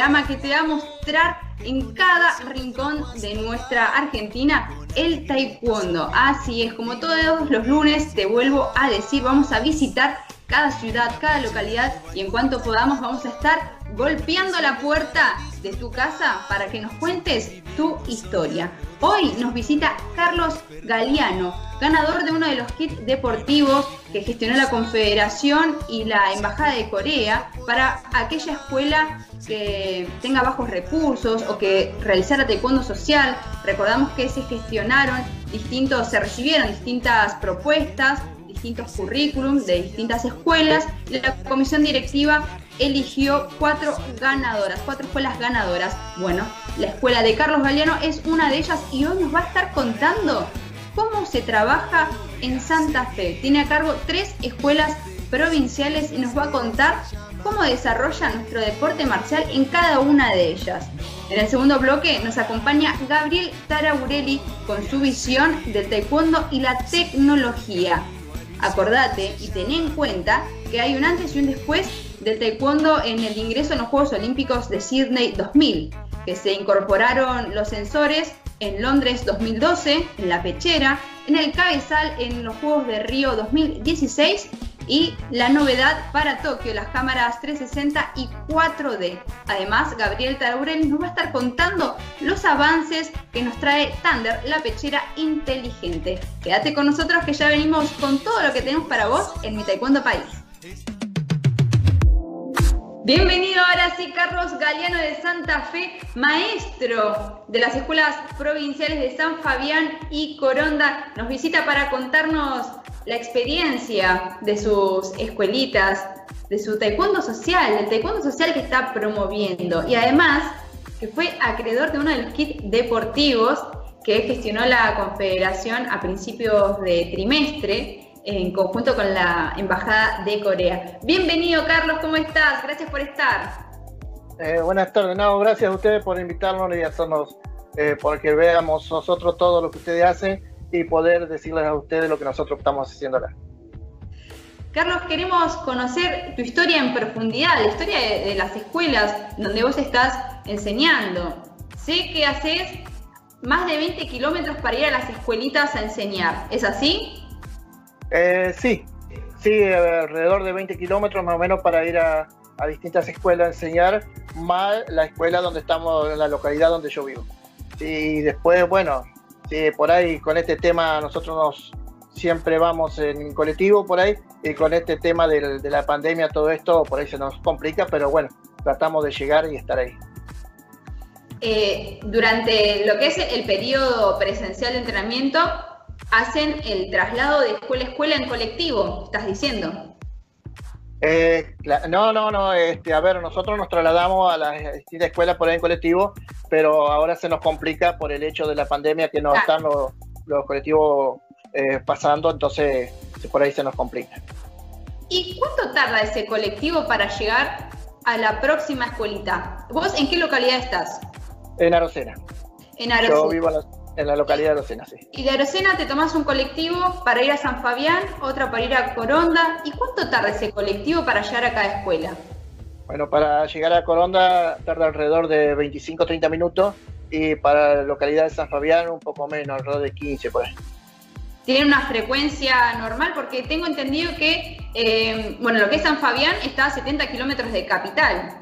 Que te va a mostrar en cada rincón de nuestra Argentina el taekwondo. Así es, como todos los lunes te vuelvo a decir, vamos a visitar cada ciudad, cada localidad y en cuanto podamos vamos a estar golpeando la puerta de tu casa para que nos cuentes tu historia. Hoy nos visita Carlos Galeano, ganador de uno de los kits deportivos que gestionó la Confederación y la Embajada de Corea para aquella escuela que tenga bajos recursos o que realizara taekwondo social. Recordamos que se gestionaron distintos, se recibieron distintas propuestas distintos currículums de distintas escuelas la comisión directiva eligió cuatro ganadoras, cuatro escuelas ganadoras. Bueno, la escuela de Carlos Galeano es una de ellas y hoy nos va a estar contando cómo se trabaja en Santa Fe. Tiene a cargo tres escuelas provinciales y nos va a contar cómo desarrolla nuestro deporte marcial en cada una de ellas. En el segundo bloque nos acompaña Gabriel Taraurelli con su visión del taekwondo y la tecnología. Acordate y ten en cuenta que hay un antes y un después del taekwondo en el ingreso en los Juegos Olímpicos de Sydney 2000, que se incorporaron los sensores en Londres 2012, en la pechera, en el cabezal en los Juegos de Río 2016 y la novedad para Tokio, las cámaras 360 y 4D. Además, Gabriel Taurel nos va a estar contando los avances que nos trae Thunder, la pechera inteligente. Quédate con nosotros que ya venimos con todo lo que tenemos para vos en mi Taekwondo País. Bienvenido ahora sí, Carlos Galeano de Santa Fe, maestro de las escuelas provinciales de San Fabián y Coronda. Nos visita para contarnos la experiencia de sus escuelitas, de su taekwondo social, el taekwondo social que está promoviendo. Y además, que fue acreedor de uno de los kits deportivos que gestionó la Confederación a principios de trimestre en conjunto con la Embajada de Corea. Bienvenido, Carlos, ¿cómo estás? Gracias por estar. Eh, buenas tardes, no, gracias a ustedes por invitarnos y hacernos, eh, porque veamos nosotros todo lo que ustedes hacen y poder decirles a ustedes lo que nosotros estamos haciendo acá. Carlos, queremos conocer tu historia en profundidad, la historia de, las escuelas donde vos estás enseñando. Sé que haces más de 20 kilómetros para ir a las escuelitas a enseñar, ¿es así? Eh, sí, sí, alrededor de 20 kilómetros más o menos para ir a, distintas escuelas a enseñar, más la escuela donde estamos, en la localidad donde yo vivo. Y después, bueno, por ahí con este tema nosotros nos siempre vamos en colectivo por ahí y con este tema de la pandemia todo esto por ahí se nos complica, pero bueno, tratamos de llegar y estar ahí. Eh, durante lo que es el periodo presencial de entrenamiento, hacen el traslado de escuela a escuela en colectivo, estás diciendo. Eh, no, no, no. Este, a ver, nosotros nos trasladamos a la distintas escuelas por ahí en colectivo, pero ahora se nos complica por el hecho de la pandemia que no están los, colectivos eh, pasando, entonces por ahí se nos complica. ¿Y cuánto tarda ese colectivo para llegar a la próxima escuelita? ¿Vos en qué localidad estás? En Arocena. En Arocena. Yo vivo en la en la localidad de Arocena, sí. Y de Arocena te tomás un colectivo para ir a San Fabián, otra para ir a Coronda. ¿Y cuánto tarda ese colectivo para llegar a cada escuela? Bueno, para llegar a Coronda tarda alrededor de 25 30 minutos y para la localidad de San Fabián un poco menos, alrededor de 15 por ahí. ¿Tiene una frecuencia normal? Porque tengo entendido que, eh, bueno, lo que es San Fabián está a 70 kilómetros de capital.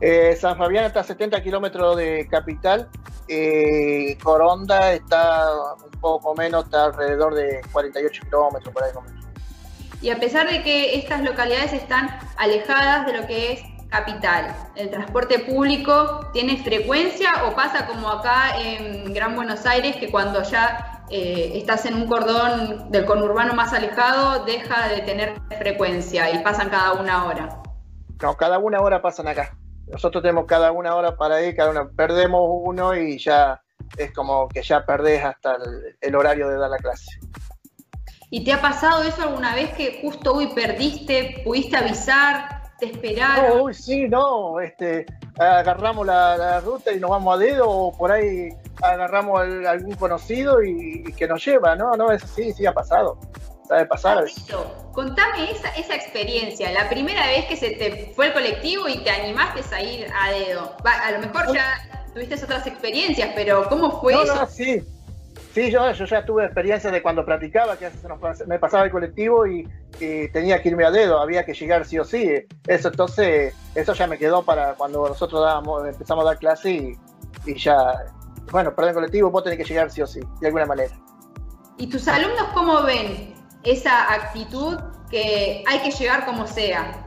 Eh, San Fabián está a 70 kilómetros de capital. Eh, Coronda está un poco menos, está alrededor de 48 kilómetros por ahí. Y a pesar de que estas localidades están alejadas de lo que es capital, ¿el transporte público tiene frecuencia o pasa como acá en Gran Buenos Aires, que cuando ya eh, estás en un cordón del conurbano más alejado, deja de tener frecuencia y pasan cada una hora? No, cada una hora pasan acá nosotros tenemos cada una hora para ir, cada una perdemos uno y ya es como que ya perdés hasta el, horario de dar la clase. ¿Y te ha pasado eso alguna vez que justo hoy perdiste, pudiste avisar, te esperaron? No, uy, sí, no, este, agarramos la, ruta y nos vamos a dedo o por ahí agarramos algún conocido y, que nos lleva, no, no, eso sí, sí ha pasado. Pasar. Contame esa, esa experiencia, la primera vez que se te fue el colectivo y te animaste a ir a dedo. a lo mejor ya tuviste otras experiencias, pero ¿cómo fue eso? No, sí. Sí, yo, yo ya tuve experiencias de cuando practicaba, que me pasaba el colectivo y, tenía que irme a dedo, había que llegar sí o sí. Eso entonces, eso ya me quedó para cuando nosotros dábamos, empezamos a dar clase y, y ya, bueno, el colectivo vos tenés que llegar sí o sí, de alguna manera. ¿Y tus alumnos cómo ven esa actitud que hay que llegar como sea?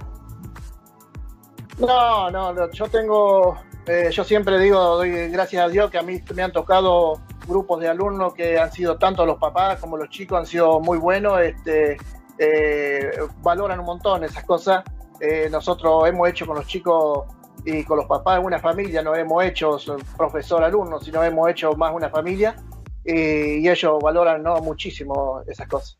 No, no, yo tengo, eh, yo siempre digo, doy gracias a Dios que a mí me han tocado grupos de alumnos que han sido tanto los papás como los chicos, han sido muy buenos, este, eh, valoran un montón esas cosas. Eh, nosotros hemos hecho con los chicos y con los papás una familia, no hemos hecho profesor-alumno, sino hemos hecho más una familia y, ellos valoran ¿no? muchísimo esas cosas.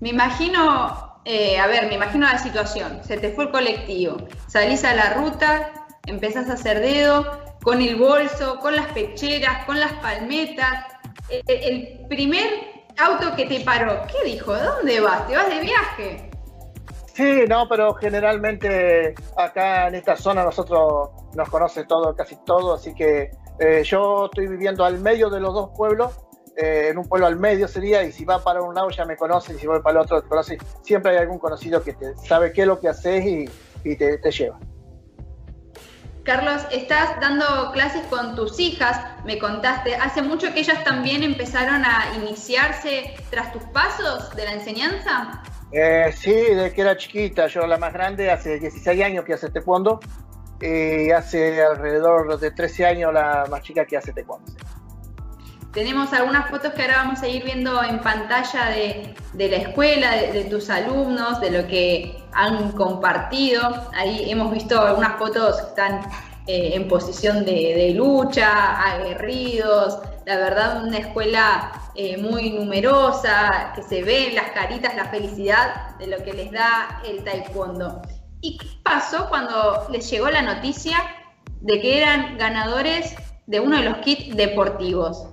Me imagino, eh, a ver, me imagino la situación, se te fue el colectivo, salís a la ruta, empezás a hacer dedo, con el bolso, con las pecheras, con las palmetas. El, el primer auto que te paró, ¿qué dijo? ¿Dónde vas? ¿Te vas de viaje? Sí, no, pero generalmente acá en esta zona nosotros nos conoce todo, casi todo, así que eh, yo estoy viviendo al medio de los dos pueblos, eh, en un pueblo al medio sería, y si va para un lado ya me conoce, y si voy para el otro te conoce. Siempre hay algún conocido que te sabe qué es lo que haces y, te, lleva. Carlos, estás dando clases con tus hijas, me contaste. ¿Hace mucho que ellas también empezaron a iniciarse tras tus pasos de la enseñanza? Eh, sí, desde que era chiquita. Yo la más grande hace 16 años que hace taekwondo y hace alrededor de 13 años la más chica que hace taekwondo. Tenemos algunas fotos que ahora vamos a ir viendo en pantalla de, la escuela, de, tus alumnos, de lo que han compartido. Ahí hemos visto algunas fotos que están eh, en posición de, lucha, aguerridos. La verdad, una escuela eh, muy numerosa, que se ve en las caritas la felicidad de lo que les da el taekwondo. ¿Y qué pasó cuando les llegó la noticia de que eran ganadores de uno de los kits deportivos?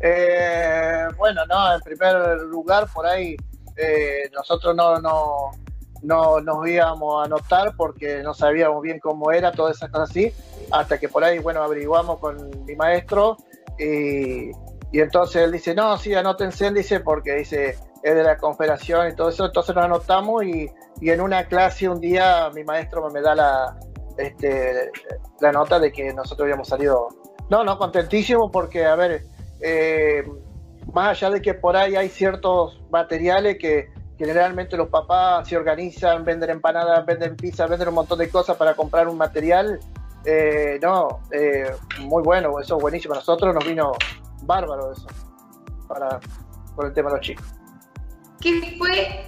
Eh, bueno, no, en primer lugar, por ahí eh, nosotros no, no, no nos íbamos a anotar porque no sabíamos bien cómo era, todas esas cosas así, hasta que por ahí, bueno, averiguamos con mi maestro y, y entonces él dice, no, sí, anótense, dice, porque dice, es de la confederación y todo eso, entonces nos anotamos y, y en una clase un día mi maestro me da la, este, la nota de que nosotros habíamos salido, no, no, contentísimo porque, a ver, eh, más allá de que por ahí hay ciertos materiales que generalmente los papás se organizan, venden empanadas, venden pizza, venden un montón de cosas para comprar un material, eh, no, eh, muy bueno, eso es buenísimo. A nosotros nos vino bárbaro eso, para, por el tema de los chicos. ¿Qué fue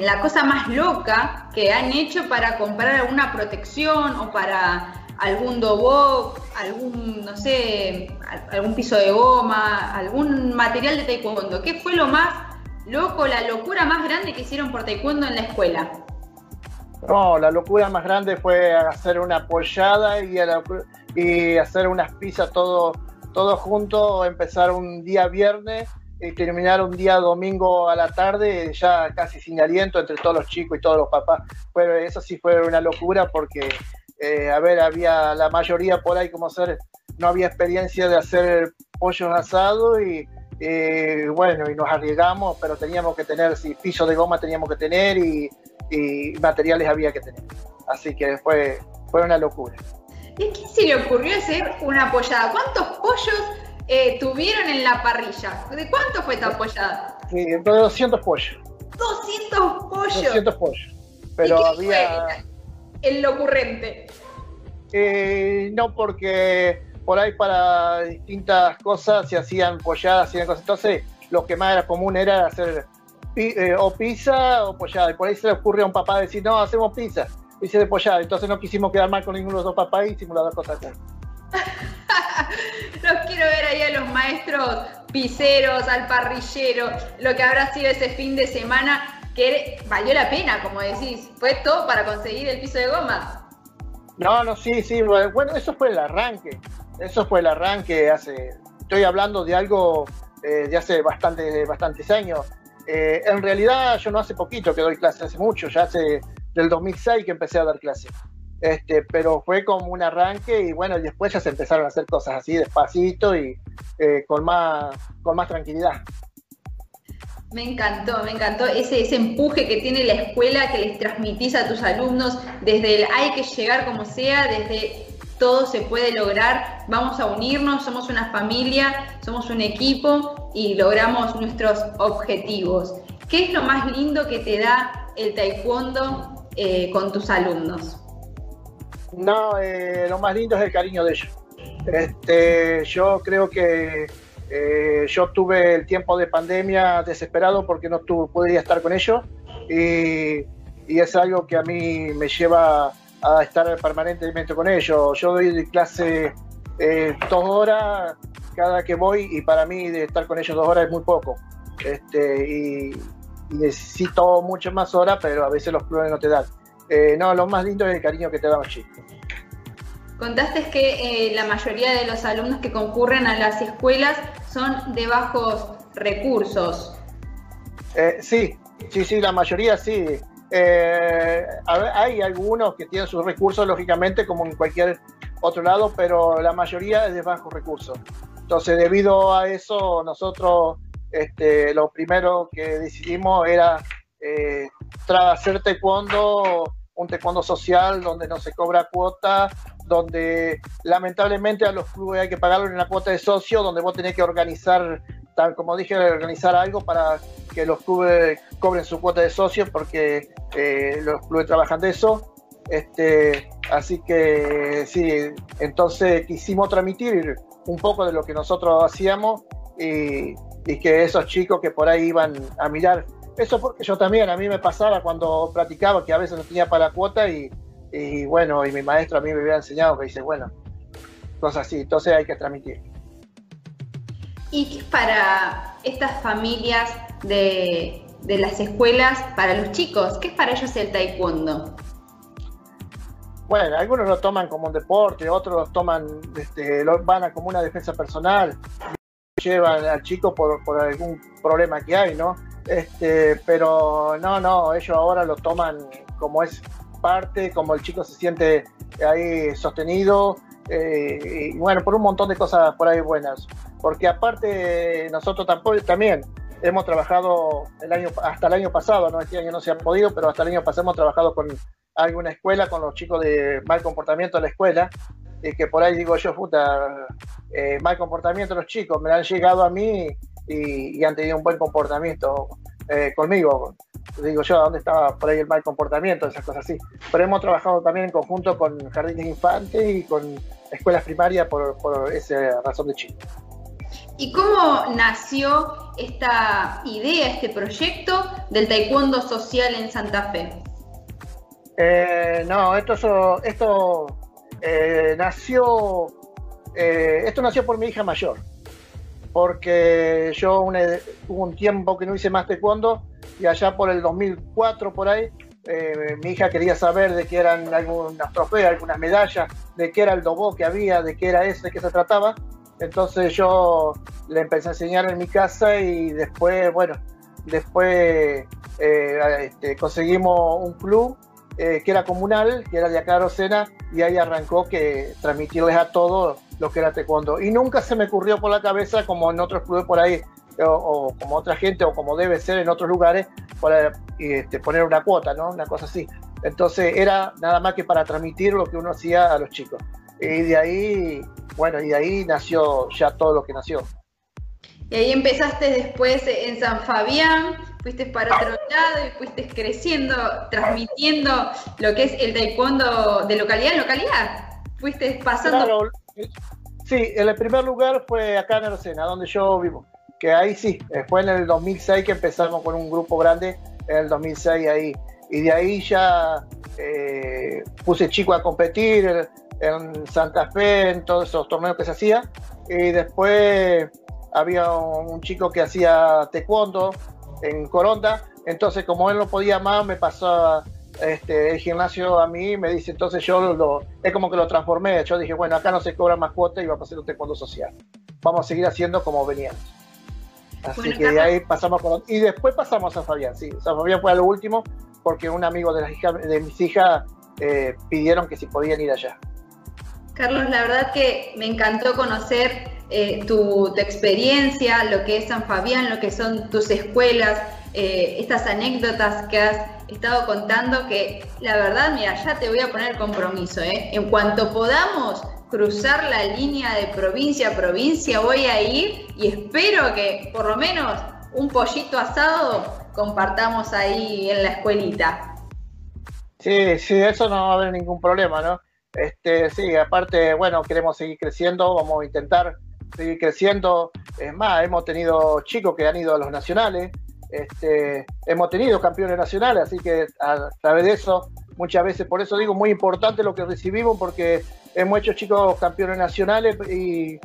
la cosa más loca que han hecho para comprar alguna protección o para algún dobo, algún, no sé, algún piso de goma, algún material de taekwondo? ¿Qué fue lo más loco, la locura más grande que hicieron por taekwondo en la escuela? No, la locura más grande fue hacer una apoyada y, y hacer unas pizzas todo, todo junto, empezar un día viernes y terminar un día domingo a la tarde ya casi sin aliento entre todos los chicos y todos los papás. Pero eso sí fue una locura porque, eh, a ver, había la mayoría por ahí como ser, no había experiencia de hacer pollos asados y bueno, y nos arriesgamos, pero teníamos que tener, si piso de goma teníamos que tener y, materiales había que tener. Así que fue, fue una locura. ¿Y qué se le ocurrió hacer una pollada? ¿Cuántos pollos eh, tuvieron en la parrilla? ¿De cuánto fue esta pollada? Sí, de 200 pollos. 200 pollos. 200 pollos. Pero había... el ocurrente? Eh, no, porque por ahí para distintas cosas se hacían polladas, hacían cosas. Entonces, lo que más era común era hacer eh, o pizza o pollada. Y por ahí se le ocurre a un papá decir, no, hacemos pizza. Hice de pollada. Entonces no quisimos quedar mal con ninguno de los dos papás y hicimos las dos cosas los quiero ver ahí a los maestros pizzeros, al parrillero, lo que habrá sido ese fin de semana que valió la pena, como decís. Fue todo para conseguir el piso de goma. No, no, sí, sí. Bueno, eso fue el arranque. Eso fue el arranque hace, estoy hablando de algo eh, de hace bastante, bastantes años. Eh, en realidad yo no hace poquito que doy clases, hace mucho, ya hace del 2006 que empecé a dar clases. Este, pero fue como un arranque y bueno, después ya se empezaron a hacer cosas así despacito y eh, con, más, con más tranquilidad. Me encantó, me encantó ese, empuje que tiene la escuela que les transmitís a tus alumnos desde el hay que llegar como sea, desde todo se puede lograr, vamos a unirnos, somos una familia, somos un equipo y logramos nuestros objetivos. ¿Qué es lo más lindo que te da el taekwondo eh, con tus alumnos? No, eh, lo más lindo es el cariño de ellos. Este, yo creo que eh, yo tuve el tiempo de pandemia desesperado porque no tuve, estar con ellos y, y es algo que a mí me lleva a estar permanentemente con ellos. Yo doy clase eh, dos horas cada que voy y para mí de estar con ellos dos horas es muy poco. Este, y, necesito muchas más horas, pero a veces los clubes no te dan. Eh, no, lo más lindo es el cariño que te dan los chicos. Contaste que eh, la mayoría de los alumnos que concurren a las escuelas son de bajos recursos. sí, sí, sí, la mayoría sí. Eh, hay algunos que tienen sus recursos, lógicamente, como en cualquier otro lado, pero la mayoría es de bajos recursos. Entonces, debido a eso, nosotros este, lo primero que decidimos era eh, hacer taekwondo, un taekwondo social donde no se cobra cuota, donde lamentablemente a los clubes hay que pagarle una cuota de socio, donde vos tenés que organizar, tal como dije, organizar algo para que los clubes cobren su cuota de socios porque eh, los clubes trabajan de eso. Este, así que sí, entonces quisimos transmitir un poco de lo que nosotros hacíamos y, que esos chicos que por ahí iban a mirar, eso porque yo también, a mí me pasaba cuando practicaba que a veces no tenía para la cuota y, y bueno, y mi maestro a mí me había enseñado que dice, bueno, cosas así, entonces hay que transmitir. ¿Y qué es para estas familias de, las escuelas, para los chicos? ¿Qué es para ellos el taekwondo? Bueno, algunos lo toman como un deporte, otros lo toman, este, lo, van a como una defensa personal, llevan al chico por, algún problema que hay, ¿no? Este, pero no, no, ellos ahora lo toman como es parte, como el chico se siente ahí sostenido, eh, y bueno, por un montón de cosas por ahí buenas porque aparte nosotros tampoco, también hemos trabajado el año, hasta el año pasado, ¿no? este año no se ha podido, pero hasta el año pasado hemos trabajado con alguna escuela, con los chicos de mal comportamiento de la escuela, y que por ahí digo yo, puta, eh, mal comportamiento los chicos, me han llegado a mí y, han tenido un buen comportamiento eh, conmigo. Digo yo, ¿dónde estaba por ahí el mal comportamiento? Esas cosas así. Pero hemos trabajado también en conjunto con jardines infantes y con escuelas primarias por, por esa razón de chicos. ¿Y cómo nació esta idea, este proyecto del taekwondo social en Santa Fe? Eh, no, esto, esto eh, nació, eh, esto nació por mi hija mayor, porque yo hubo un tiempo que no hice más taekwondo y allá por el 2004 por ahí mi hija quería saber de qué eran algunas trofeos, algunas medallas, de qué era el dobo que había, de qué era eso, de qué se trataba. Entonces yo le empecé a enseñar en mi casa y después, bueno, después eh, este, conseguimos un club eh, que era comunal, que era de acá Rosena, y ahí arrancó que transmitirles a todos lo que era taekwondo. Y nunca se me ocurrió por la cabeza, como en otros clubes por ahí, o, como otra gente, o como debe ser en otros lugares, para este, poner una cuota, ¿no? Una cosa así. Entonces era nada más que para transmitir lo que uno hacía a los chicos. Y de ahí, bueno, y de ahí nació ya todo lo que nació. Y ahí empezaste después en San Fabián, fuiste para otro lado y fuiste creciendo, transmitiendo lo que es el taekwondo de localidad en localidad. Fuiste pasando. sí, en el primer lugar fue acá en Arocena, donde yo vivo. Que ahí sí, fue en el 2006 que empezamos con un grupo grande, en el 2006 ahí. Y de ahí ya eh, puse chico a competir, en Santa Fe, en todos esos torneos que se hacía. Y después había un chico que hacía taekwondo en Coronda. Entonces, como él no podía más, me pasó este, el gimnasio a mí. Me dice, entonces yo lo, es como que lo transformé. Yo dije, bueno, acá no se cobra más cuota y va a ser un taekwondo social. Vamos a seguir haciendo como veníamos. Así que de ahí pasamos con... Y después pasamos a Fabián, sí. O sea, Fabián fue a lo último porque un amigo de, las hijas, de mis hijas eh, pidieron que si podían ir allá. Carlos, la verdad que me encantó conocer eh, tu, experiencia, lo que es San Fabián, lo que son tus escuelas, eh, estas anécdotas que has estado contando, que la verdad, mira, ya te voy a poner compromiso, ¿eh? En cuanto podamos cruzar la línea de provincia a provincia, voy a ir y espero que por lo menos un pollito asado compartamos ahí en la escuelita. Sí, sí, eso no va a haber ningún problema, ¿no? Este, sí, aparte, bueno, queremos seguir creciendo, vamos a intentar seguir creciendo. Es más, hemos tenido chicos que han ido a los nacionales, este, hemos tenido campeones nacionales, así que a través de eso, muchas veces, por eso digo, muy importante lo que recibimos, porque hemos hecho chicos campeones nacionales y,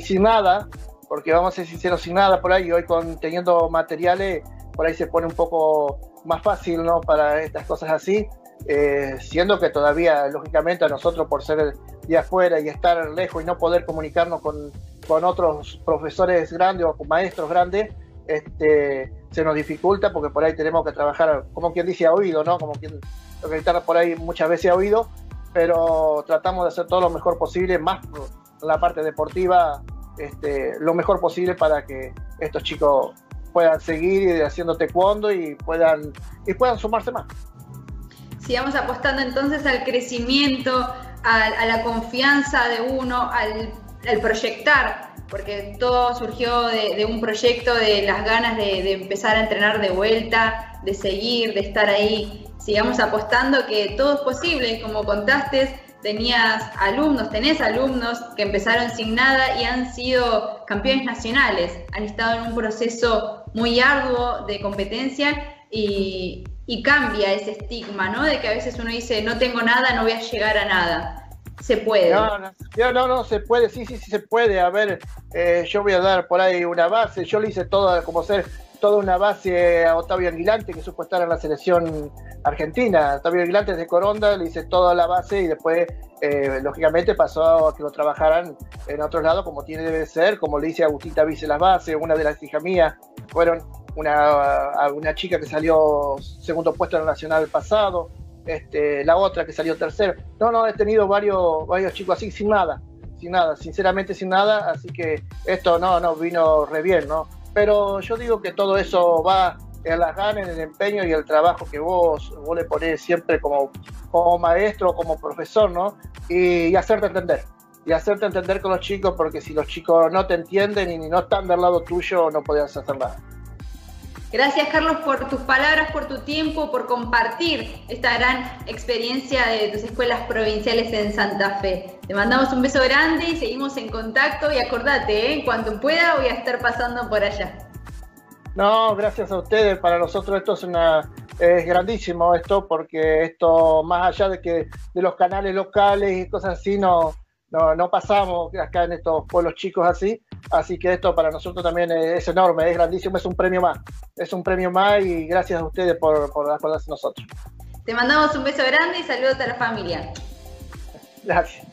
sin nada, porque vamos a ser sinceros, sin nada por ahí, hoy con, teniendo materiales, por ahí se pone un poco más fácil, ¿no? Para estas cosas así, eh, siendo que todavía, lógicamente, a nosotros por ser de afuera y estar lejos y no poder comunicarnos con, con otros profesores grandes o maestros grandes, este, se nos dificulta porque por ahí tenemos que trabajar, como quien dice, a oído, ¿no? Como quien lo que por ahí muchas veces a oído, pero tratamos de hacer todo lo mejor posible, más la parte deportiva, este, lo mejor posible para que estos chicos puedan seguir haciendo taekwondo y puedan, y puedan sumarse más sigamos apostando entonces al crecimiento, a, la confianza de uno, al, proyectar, porque todo surgió de, un proyecto de las ganas de, empezar a entrenar de vuelta, de seguir, de estar ahí. Sigamos apostando que todo es posible, como contaste, tenías alumnos, tenés alumnos que empezaron sin nada y han sido campeones nacionales, han estado en un proceso muy arduo de competencia y, y cambia ese estigma, ¿no? De que a veces uno dice, no tengo nada, no voy a llegar a nada. Se puede. No, no, no, se puede, sí, sí, sí se puede. A ver, eh, yo voy a dar por ahí una base. Yo le hice todo, como ser toda una base a Octavio Aguilante, que supo estar en la selección argentina. Octavio Aguilante de Coronda, le hice toda la base y después, eh, lógicamente, pasó a que lo trabajaran en otros lados, como tiene debe ser, como le hice a Agustita Vice las bases, una de las hijas mías fueron una, una chica que salió segundo puesto en el nacional pasado, este, la otra que salió tercero. No, no, he tenido varios, varios chicos así sin nada, sin nada, sinceramente sin nada, así que esto no, no, vino re bien, ¿no? Pero yo digo que todo eso va en las ganas, en el empeño y el trabajo que vos, vos le ponés siempre como, como maestro, como profesor, ¿no? Y, hacerte entender. Y hacerte entender con los chicos, porque si los chicos no te entienden y no están del lado tuyo, no podías hacer nada. Gracias Carlos por tus palabras, por tu tiempo, por compartir esta gran experiencia de tus escuelas provinciales en Santa Fe. Te mandamos un beso grande y seguimos en contacto y acordate, ¿eh? cuando pueda voy a estar pasando por allá. No, gracias a ustedes. Para nosotros esto es una es grandísimo esto porque esto más allá de que de los canales locales y cosas así no no, no pasamos acá en estos pueblos chicos así Así que esto para nosotros también es, enorme, es grandísimo, es un premio más. Es un premio más y gracias a ustedes por, por acordarse de nosotros. Te mandamos un beso grande y saludos a la familia. Gracias.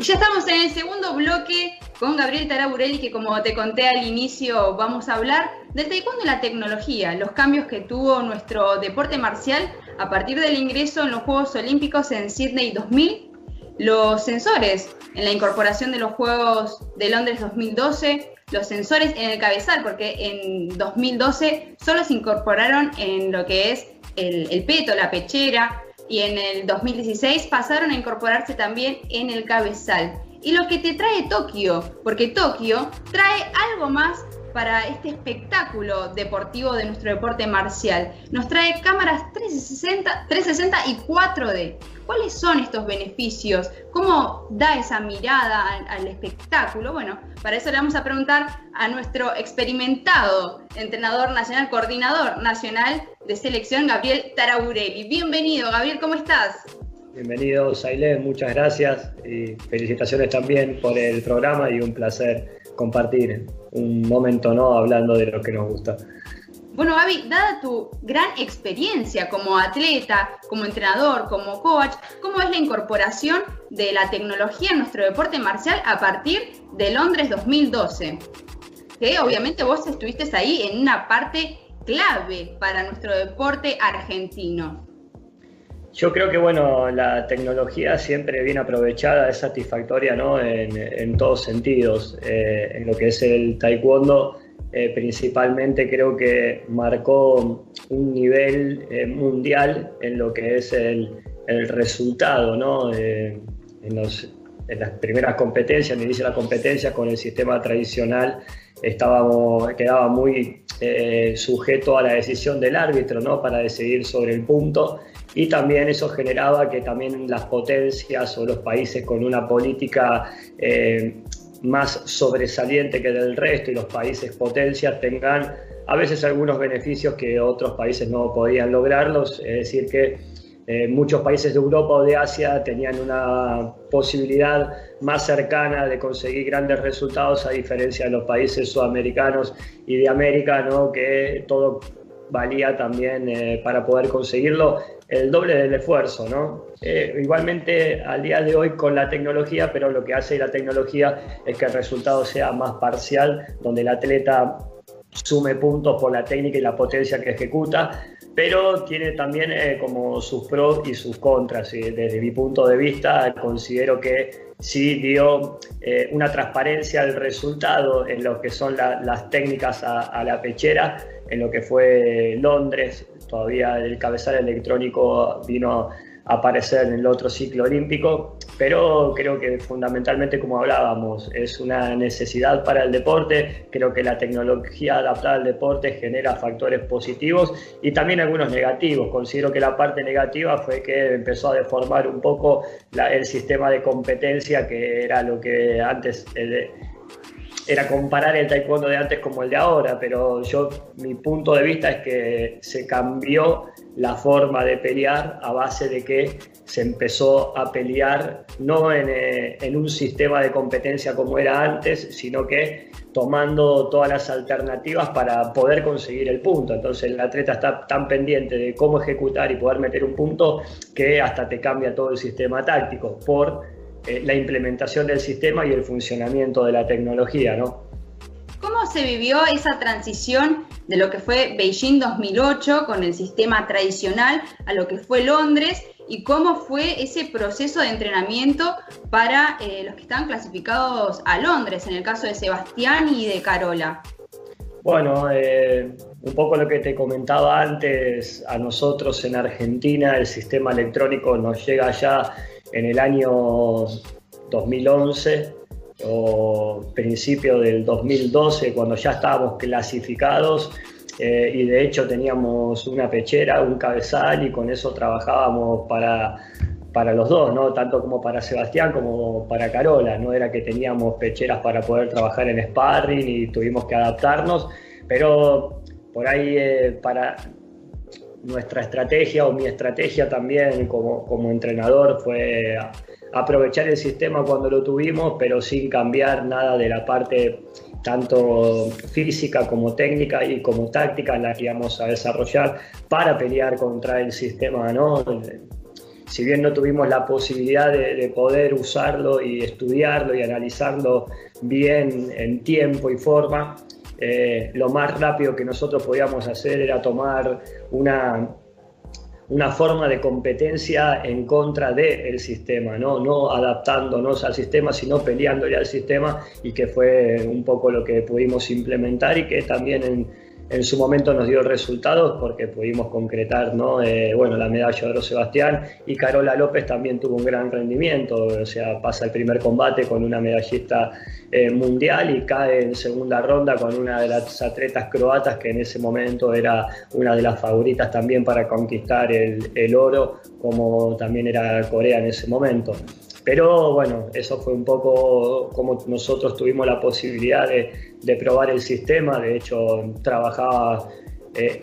Ya estamos en el segundo bloque con Gabriel Taraburelli, que como te conté al inicio, vamos a hablar del taekwondo y la tecnología, los cambios que tuvo nuestro deporte marcial a partir del ingreso en los Juegos Olímpicos en Sydney 2000 los sensores en la incorporación de los Juegos de Londres 2012, los sensores en el cabezal, porque en 2012 solo se incorporaron en lo que es el, peto, la pechera, y en el 2016 pasaron a incorporarse también en el cabezal. Y lo que te trae Tokio, porque Tokio trae algo más para este espectáculo deportivo de nuestro deporte marcial. Nos trae cámaras 360, 360 y 4D. ¿Cuáles son estos beneficios? ¿Cómo da esa mirada al, espectáculo? Bueno, para eso le vamos a preguntar a nuestro experimentado entrenador nacional, coordinador nacional de selección, Gabriel Taraburelli. Bienvenido, Gabriel, ¿cómo estás? Bienvenido, Sailén, muchas gracias y felicitaciones también por el programa y un placer compartir un momento ¿no? hablando de lo que nos gusta. Bueno, Gaby, dada tu gran experiencia como atleta, como entrenador, como coach, ¿cómo es la incorporación de la tecnología en nuestro deporte marcial a partir de Londres 2012? Que obviamente vos estuviste ahí en una parte clave para nuestro deporte argentino. Yo creo que bueno, la tecnología siempre bien aprovechada es satisfactoria ¿no? en, todos sentidos. Eh, en lo que es el taekwondo, eh, principalmente creo que marcó un nivel eh, mundial en lo que es el, resultado, ¿no? en, las primeras competencias, en el inicio de la competencia con el sistema tradicional, estábamos, quedaba muy sujeto a la decisión del árbitro, ¿no? Para decidir sobre el punto y también eso generaba que también las potencias o los países con una política eh, más sobresaliente que del resto y los países potencias tengan a veces algunos beneficios que otros países no podían lograrlos, es decir que eh, muchos países de Europa o de Asia tenían una posibilidad más cercana de conseguir grandes resultados a diferencia de los países sudamericanos y de América, ¿no? que todo valía también eh, para poder conseguirlo el doble del esfuerzo, ¿no? Eh, igualmente al día de hoy con la tecnología, pero lo que hace la tecnología es que el resultado sea más parcial, donde el atleta sume puntos por la técnica y la potencia que ejecuta, pero tiene también eh, como sus pros y sus contras. Y desde mi punto de vista, considero que sí dio eh, una transparencia al resultado en lo que son las técnicas a la pechera, en lo que fue Londres, todavía el cabezal electrónico vino a aparecer en el otro ciclo olímpico, pero creo que fundamentalmente, como hablábamos, es una necesidad para el deporte, creo que la tecnología adaptada al deporte genera factores positivos y también algunos negativos. Considero que la parte negativa fue que empezó a deformar un poco el sistema de competencia que era lo que antes... El, era comparar el taekwondo de antes como el de ahora, pero yo mi punto de vista es que se cambió la forma de pelear a base de que se empezó a pelear no en, eh, en, un sistema de competencia como era antes, sino que tomando todas las alternativas para poder conseguir el punto. Entonces el atleta está tan pendiente de cómo ejecutar y poder meter un punto que hasta te cambia todo el sistema táctico por eh, la implementación del sistema y el funcionamiento de la tecnología, ¿no? ¿Cómo se vivió esa transición de lo que fue Beijing 2008 con el sistema tradicional a lo que fue Londres y cómo fue ese proceso de entrenamiento para eh, los que estaban clasificados a Londres, en el caso de Sebastián y de Carola? Bueno, eh, un poco lo que te comentaba antes, a nosotros en Argentina el sistema electrónico nos llega ya en el año 2011 o principio del 2012, cuando ya estábamos clasificados eh, y de hecho teníamos una pechera, un cabezal y con eso trabajábamos para, para los dos, ¿no? tanto como para Sebastián como para Carola. No era que teníamos pecheras para poder trabajar en sparring y tuvimos que adaptarnos, pero por ahí eh, para nuestra estrategia o mi estrategia también como, como entrenador fue aprovechar el sistema cuando lo tuvimos, pero sin cambiar nada de la parte tanto física como técnica y como táctica la que íbamos a desarrollar para pelear contra el sistema, ¿no? Si bien no tuvimos la posibilidad de, de poder usarlo y estudiarlo y analizarlo bien en tiempo y forma, eh, lo más rápido que nosotros podíamos hacer era tomar una, una forma de competencia en contra del sistema, ¿no? no adaptándonos al sistema, sino peleándole al sistema y que fue un poco lo que pudimos implementar y que también en, en su momento nos dio resultados porque pudimos concretar ¿no? Eh, bueno, la medalla de oro Sebastián y Carola López también tuvo un gran rendimiento, o sea, pasa el primer combate con una medallista eh, mundial y cae en segunda ronda con una de las atletas croatas que en ese momento era una de las favoritas también para conquistar el, el oro, como también era Corea en ese momento. Pero bueno, eso fue un poco como nosotros tuvimos la posibilidad de, probar el sistema. De hecho, trabajaba eh,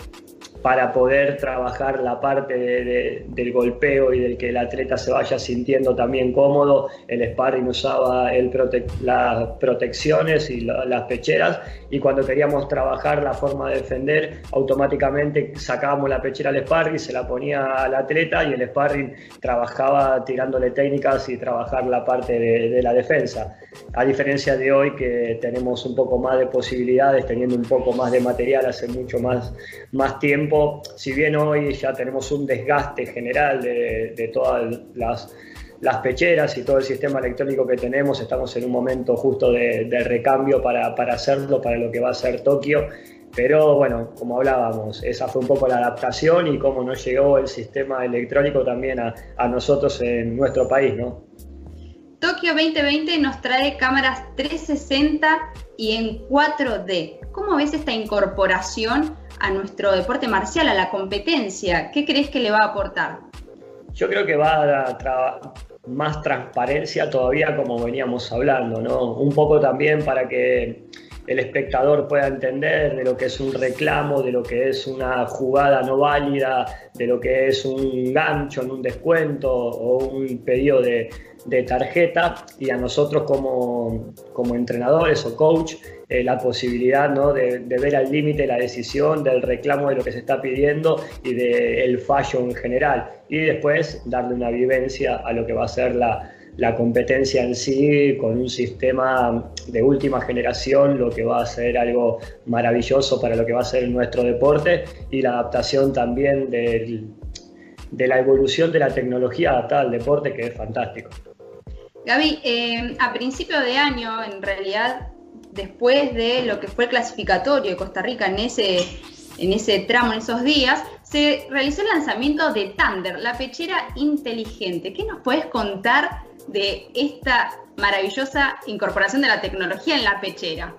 para poder trabajar la parte del golpeo y del que el atleta se vaya sintiendo también cómodo. El sparring usaba el las protecciones y las pecheras y cuando queríamos trabajar la forma de defender, automáticamente sacábamos la pechera al sparring, se la ponía al atleta y el sparring trabajaba tirándole técnicas y trabajar la parte de la defensa. A diferencia de hoy que tenemos un poco más de posibilidades, teniendo un poco más de material hace mucho más, más tiempo, si bien hoy ya tenemos un desgaste general de, todas las, las, pecheras y todo el sistema electrónico que tenemos, estamos en un momento justo de, recambio para, hacerlo para lo que va a ser Tokio. Pero bueno, como hablábamos, esa fue un poco la adaptación y cómo nos llegó el sistema electrónico también a, a nosotros en nuestro país, ¿no? Tokio 2020 nos trae cámaras 360 y en 4D. ¿Cómo ves esta incorporación a nuestro deporte marcial, a la competencia? ¿Qué crees que le va a aportar? Yo creo que va a dar más transparencia todavía como veníamos hablando, ¿no? Un poco también para que el espectador pueda entender de lo que es un reclamo, de lo que es una jugada no válida, de lo que es un gancho en un descuento o un pedido de, de tarjeta y a nosotros como, como entrenadores o coach eh, la posibilidad ¿no? de, ver al límite la decisión del reclamo de lo que se está pidiendo y del fallo en general y después darle una vivencia a lo que va a ser la, la competencia en sí con un sistema de última generación, lo que va a ser algo maravilloso para lo que va a ser nuestro deporte y la adaptación también del, de la evolución de la tecnología adaptada al deporte, que es fantástico. Gaby, eh, a principio de año, en realidad, después de lo que fue el clasificatorio de Costa Rica en ese, en ese tramo, en esos días, se realizó el lanzamiento de Thunder, la pechera inteligente. ¿Qué nos puedes contar de esta maravillosa incorporación de la tecnología en la pechera?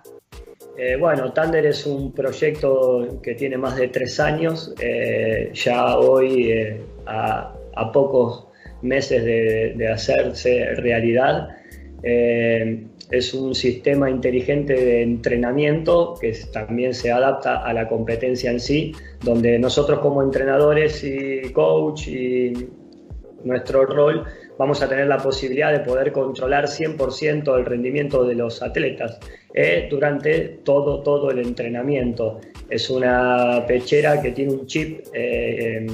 Eh, bueno, Thunder es un proyecto que tiene más de tres años. Eh, ya hoy, a, a pocos meses de, hacerse realidad. Eh, es un sistema inteligente de entrenamiento que también se adapta a la competencia en sí, donde nosotros como entrenadores y coach y nuestro rol vamos a tener la posibilidad de poder controlar 100% el rendimiento de los atletas eh, durante todo, todo el entrenamiento. Es una pechera que tiene un chip eh,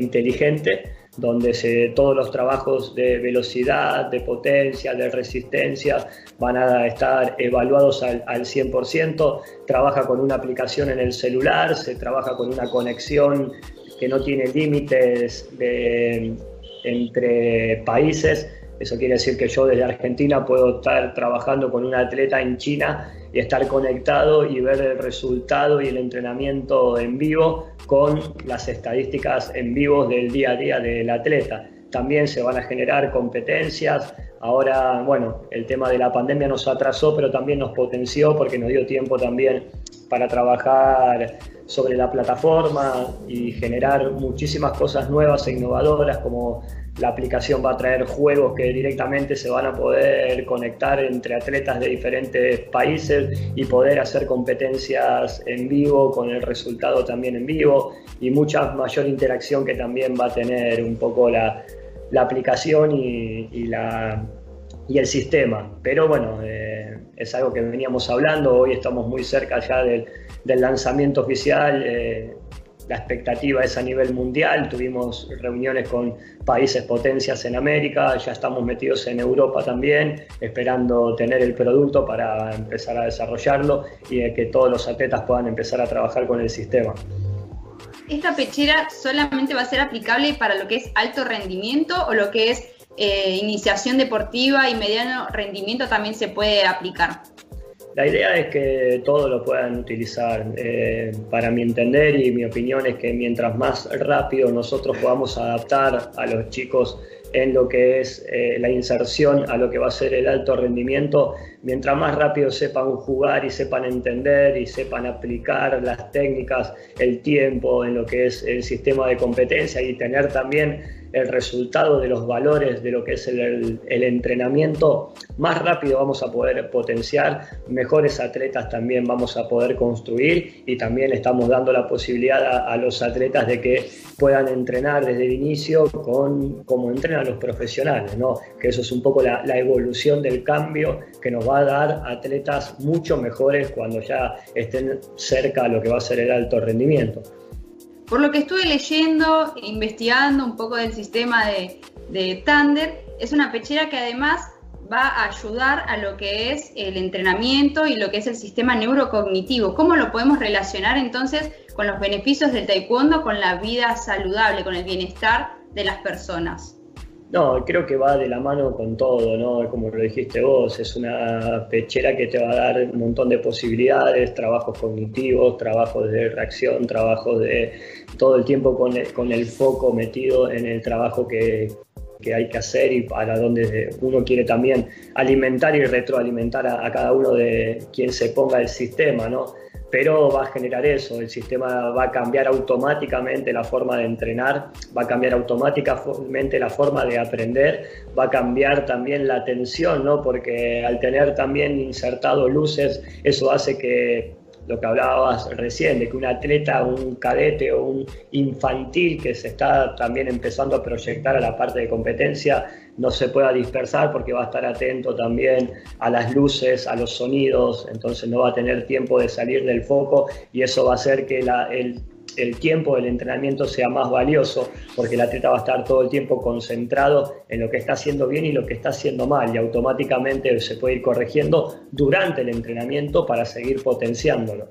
inteligente donde se, todos los trabajos de velocidad, de potencia, de resistencia van a estar evaluados al, 100%. Trabaja con una aplicación en el celular, se trabaja con una conexión que no tiene límites entre países. Eso quiere decir que yo desde Argentina puedo estar trabajando con un atleta en China y estar conectado y ver el resultado y el entrenamiento en vivo con las estadísticas en vivo del día a día del atleta. También se van a generar competencias. Ahora, bueno, el tema de la pandemia nos atrasó, pero también nos potenció porque nos dio tiempo también para trabajar sobre la plataforma y generar muchísimas cosas nuevas e innovadoras como la aplicación va a traer juegos que directamente se van a poder conectar entre atletas de diferentes países y poder hacer competencias en vivo con el resultado también en vivo y mucha mayor interacción que también va a tener un poco la, aplicación y, la, y, el sistema. Pero bueno, eh, es algo que veníamos hablando, hoy estamos muy cerca ya del, lanzamiento oficial. Eh, la expectativa es a nivel mundial, tuvimos reuniones con países potencias en América, ya estamos metidos en Europa también, esperando tener el producto para empezar a desarrollarlo y que todos los atletas puedan empezar a trabajar con el sistema. ¿Esta pechera solamente va a ser aplicable para lo que es alto rendimiento o lo que es eh, iniciación deportiva y mediano rendimiento también se puede aplicar? La idea es que todos lo puedan utilizar. Eh, para mi entender y mi opinión es que mientras más rápido nosotros podamos adaptar a los chicos en lo que es eh, la inserción a lo que va a ser el alto rendimiento, mientras más rápido sepan jugar y sepan entender y sepan aplicar las técnicas, el tiempo en lo que es el sistema de competencia y tener también el resultado de los valores de lo que es el, entrenamiento, más rápido vamos a poder potenciar, mejores atletas también vamos a poder construir y también estamos dando la posibilidad a, los atletas de que puedan entrenar desde el inicio con como entrenan los profesionales, ¿no? que eso es un poco la, la evolución del cambio que nos va a dar atletas mucho mejores cuando ya estén cerca a lo que va a ser el alto rendimiento. Por lo que estuve leyendo, investigando un poco del sistema de, de Thunder, es una pechera que además va a ayudar a lo que es el entrenamiento y lo que es el sistema neurocognitivo. ¿Cómo lo podemos relacionar entonces con los beneficios del taekwondo, con la vida saludable, con el bienestar de las personas? No, creo que va de la mano con todo, ¿no? Como lo dijiste vos, es una pechera que te va a dar un montón de posibilidades, trabajos cognitivos, trabajos de reacción, trabajos de todo el tiempo con el, con el foco metido en el trabajo que, que hay que hacer y para donde uno quiere también alimentar y retroalimentar a, a cada uno de quien se ponga el sistema, ¿no? Pero va a generar eso, el sistema va a cambiar automáticamente la forma de entrenar, va a cambiar automáticamente la forma de aprender, va a cambiar también la atención, ¿no? porque al tener también insertado luces, eso hace que lo que hablabas recién, de que un atleta, un cadete o un infantil que se está también empezando a proyectar a la parte de competencia, no se pueda dispersar porque va a estar atento también a las luces, a los sonidos, entonces no va a tener tiempo de salir del foco y eso va a hacer que el el tiempo del entrenamiento sea más valioso, porque el atleta va a estar todo el tiempo concentrado en lo que está haciendo bien y lo que está haciendo mal, y automáticamente se puede ir corrigiendo durante el entrenamiento para seguir potenciándolo.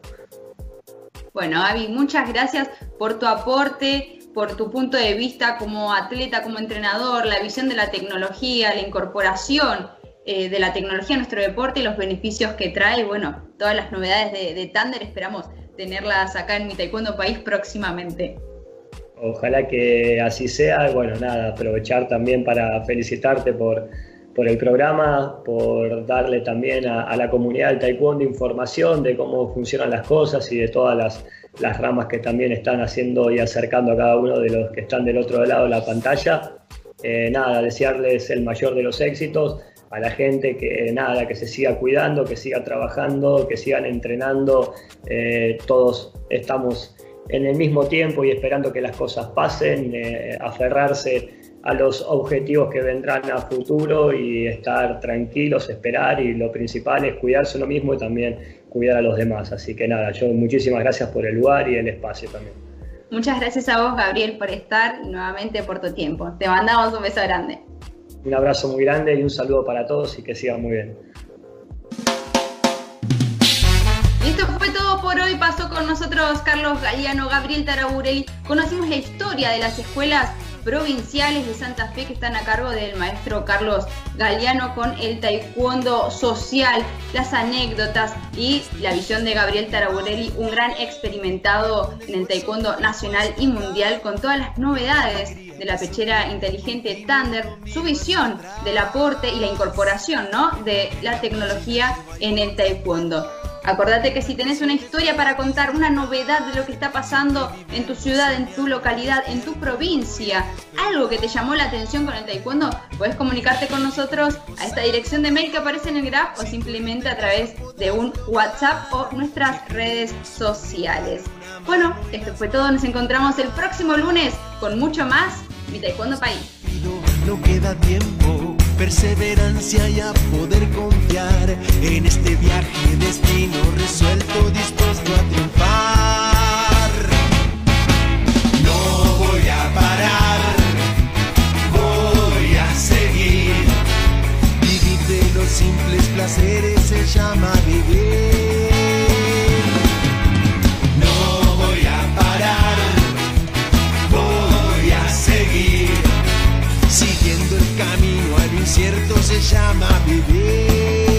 Bueno, Avi, muchas gracias por tu aporte, por tu punto de vista como atleta, como entrenador, la visión de la tecnología, la incorporación eh, de la tecnología a nuestro deporte y los beneficios que trae, bueno, todas las novedades de, de Thunder, esperamos tenerlas acá en mi Taekwondo País próximamente. Ojalá que así sea. Bueno, nada, aprovechar también para felicitarte por, por el programa, por darle también a, la comunidad del Taekwondo información de cómo funcionan las cosas y de todas las, ramas que también están haciendo y acercando a cada uno de los que están del otro lado de la pantalla. Eh, nada, desearles el mayor de los éxitos a la gente que nada, que se siga cuidando, que siga trabajando, que sigan entrenando. Eh, todos estamos en el mismo tiempo y esperando que las cosas pasen, eh, aferrarse a los objetivos que vendrán a futuro y estar tranquilos, esperar y lo principal es cuidarse lo mismo y también cuidar a los demás. Así que nada, yo muchísimas gracias por el lugar y el espacio también. Muchas gracias a vos, Gabriel, por estar nuevamente por tu tiempo. Te mandamos un beso grande. Un abrazo muy grande y un saludo para todos y que sigan muy bien. Esto fue todo por hoy. Pasó con nosotros Carlos Galeano, Gabriel Taraburelli. Conocimos la historia de las escuelas provinciales de Santa Fe que están a cargo del maestro Carlos Galeano con el taekwondo social, las anécdotas y la visión de Gabriel Taraborelli, un gran experimentado en el taekwondo nacional y mundial con todas las novedades de la pechera inteligente Thunder, su visión del aporte y la incorporación ¿no? de la tecnología en el taekwondo. Acordate que si tenés una historia para contar, una novedad de lo que está pasando en tu ciudad, en tu localidad, en tu provincia, algo que te llamó la atención con el taekwondo, puedes comunicarte con nosotros a esta dirección de mail que aparece en el graph o simplemente a través de un WhatsApp o nuestras redes sociales. Bueno, esto fue todo. Nos encontramos el próximo lunes con mucho más Mi Taekwondo País. Perseverancia y a poder confiar en este viaje, destino resuelto, dispuesto a triunfar. No voy a parar, voy a seguir. Vivir de los simples placeres se llama vivir. desierto se llama vivir.